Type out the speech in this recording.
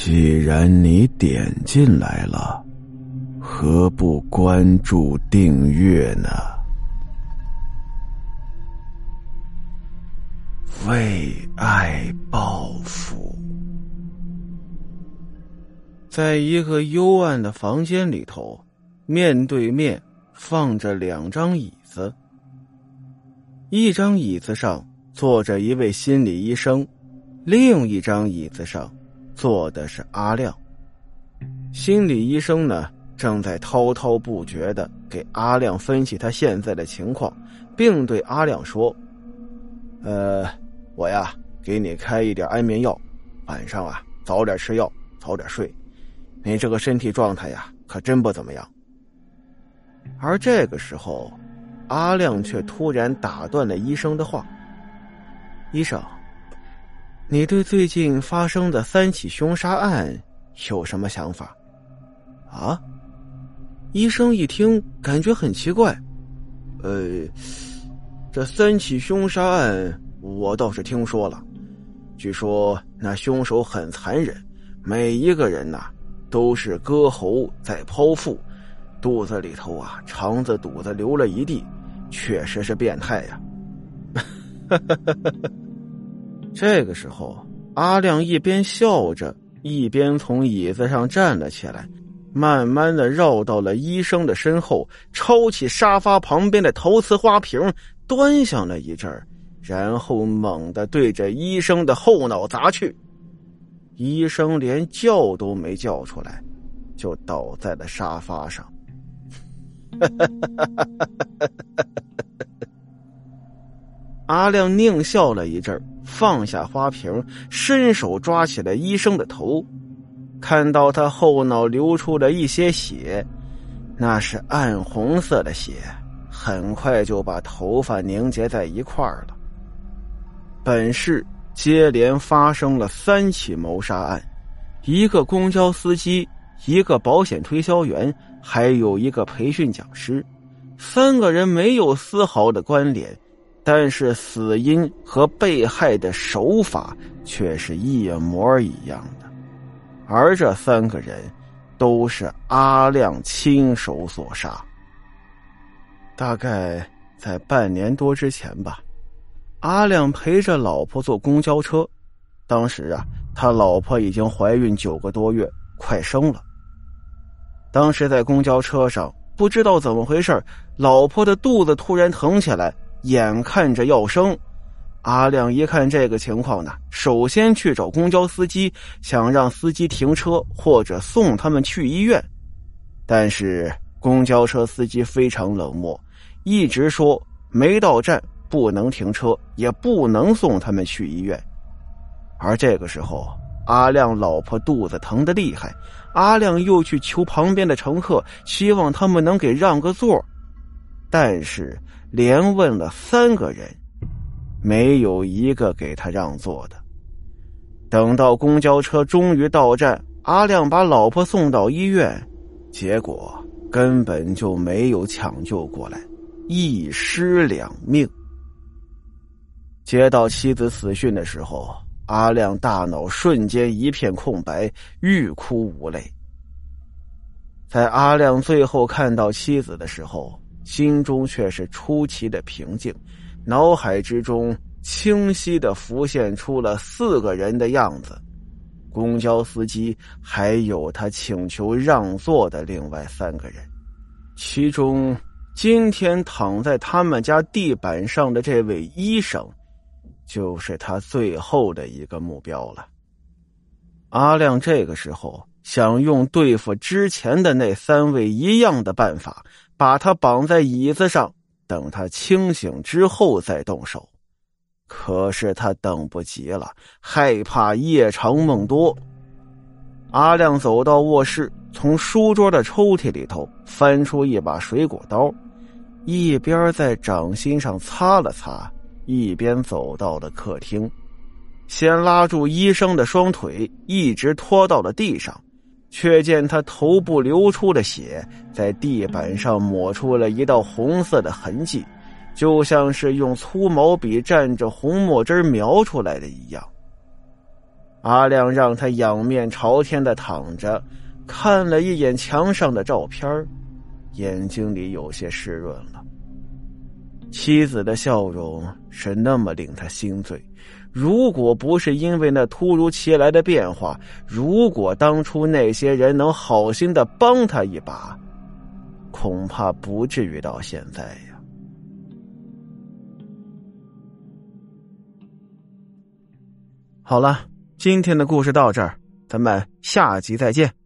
既然你点进来了，何不关注订阅呢？为爱报复。在一个幽暗的房间里头，面对面放着两张椅子。一张椅子上坐着一位心理医生，另一张椅子上坐的是阿亮。心理医生呢，正在滔滔不绝的给阿亮分析他现在的情况，并对阿亮说：“呃，我呀，给你开一点安眠药，晚上啊早点吃药，早点睡。你这个身体状态呀，可真不怎么样。”而这个时候。阿亮却突然打断了医生的话：“医生，你对最近发生的三起凶杀案有什么想法？”啊！医生一听，感觉很奇怪。呃，这三起凶杀案我倒是听说了，据说那凶手很残忍，每一个人呐都是割喉再剖腹，肚子里头啊肠子肚子流了一地。确实是变态呀！这个时候，阿亮一边笑着，一边从椅子上站了起来，慢慢的绕到了医生的身后，抄起沙发旁边的陶瓷花瓶，端详了一阵然后猛地对着医生的后脑砸去。医生连叫都没叫出来，就倒在了沙发上。阿亮狞笑了一阵，放下花瓶，伸手抓起了医生的头，看到他后脑流出了一些血，那是暗红色的血，很快就把头发凝结在一块儿了。本市接连发生了三起谋杀案，一个公交司机，一个保险推销员，还有一个培训讲师。三个人没有丝毫的关联，但是死因和被害的手法却是一模一样的，而这三个人都是阿亮亲手所杀。大概在半年多之前吧，阿亮陪着老婆坐公交车，当时啊，他老婆已经怀孕九个多月，快生了。当时在公交车上。不知道怎么回事老婆的肚子突然疼起来，眼看着要生。阿亮一看这个情况呢，首先去找公交司机，想让司机停车或者送他们去医院。但是公交车司机非常冷漠，一直说没到站不能停车，也不能送他们去医院。而这个时候，阿亮老婆肚子疼的厉害。阿亮又去求旁边的乘客，希望他们能给让个座，但是连问了三个人，没有一个给他让座的。等到公交车终于到站，阿亮把老婆送到医院，结果根本就没有抢救过来，一尸两命。接到妻子死讯的时候。阿亮大脑瞬间一片空白，欲哭无泪。在阿亮最后看到妻子的时候，心中却是出奇的平静，脑海之中清晰的浮现出了四个人的样子：公交司机，还有他请求让座的另外三个人。其中，今天躺在他们家地板上的这位医生。就是他最后的一个目标了。阿亮这个时候想用对付之前的那三位一样的办法，把他绑在椅子上，等他清醒之后再动手。可是他等不及了，害怕夜长梦多。阿亮走到卧室，从书桌的抽屉里头翻出一把水果刀，一边在掌心上擦了擦。一边走到了客厅，先拉住医生的双腿，一直拖到了地上，却见他头部流出的血在地板上抹出了一道红色的痕迹，就像是用粗毛笔蘸着红墨汁描出来的一样。阿亮让他仰面朝天的躺着，看了一眼墙上的照片，眼睛里有些湿润了。妻子的笑容是那么令他心醉。如果不是因为那突如其来的变化，如果当初那些人能好心的帮他一把，恐怕不至于到现在呀。好了，今天的故事到这儿，咱们下集再见。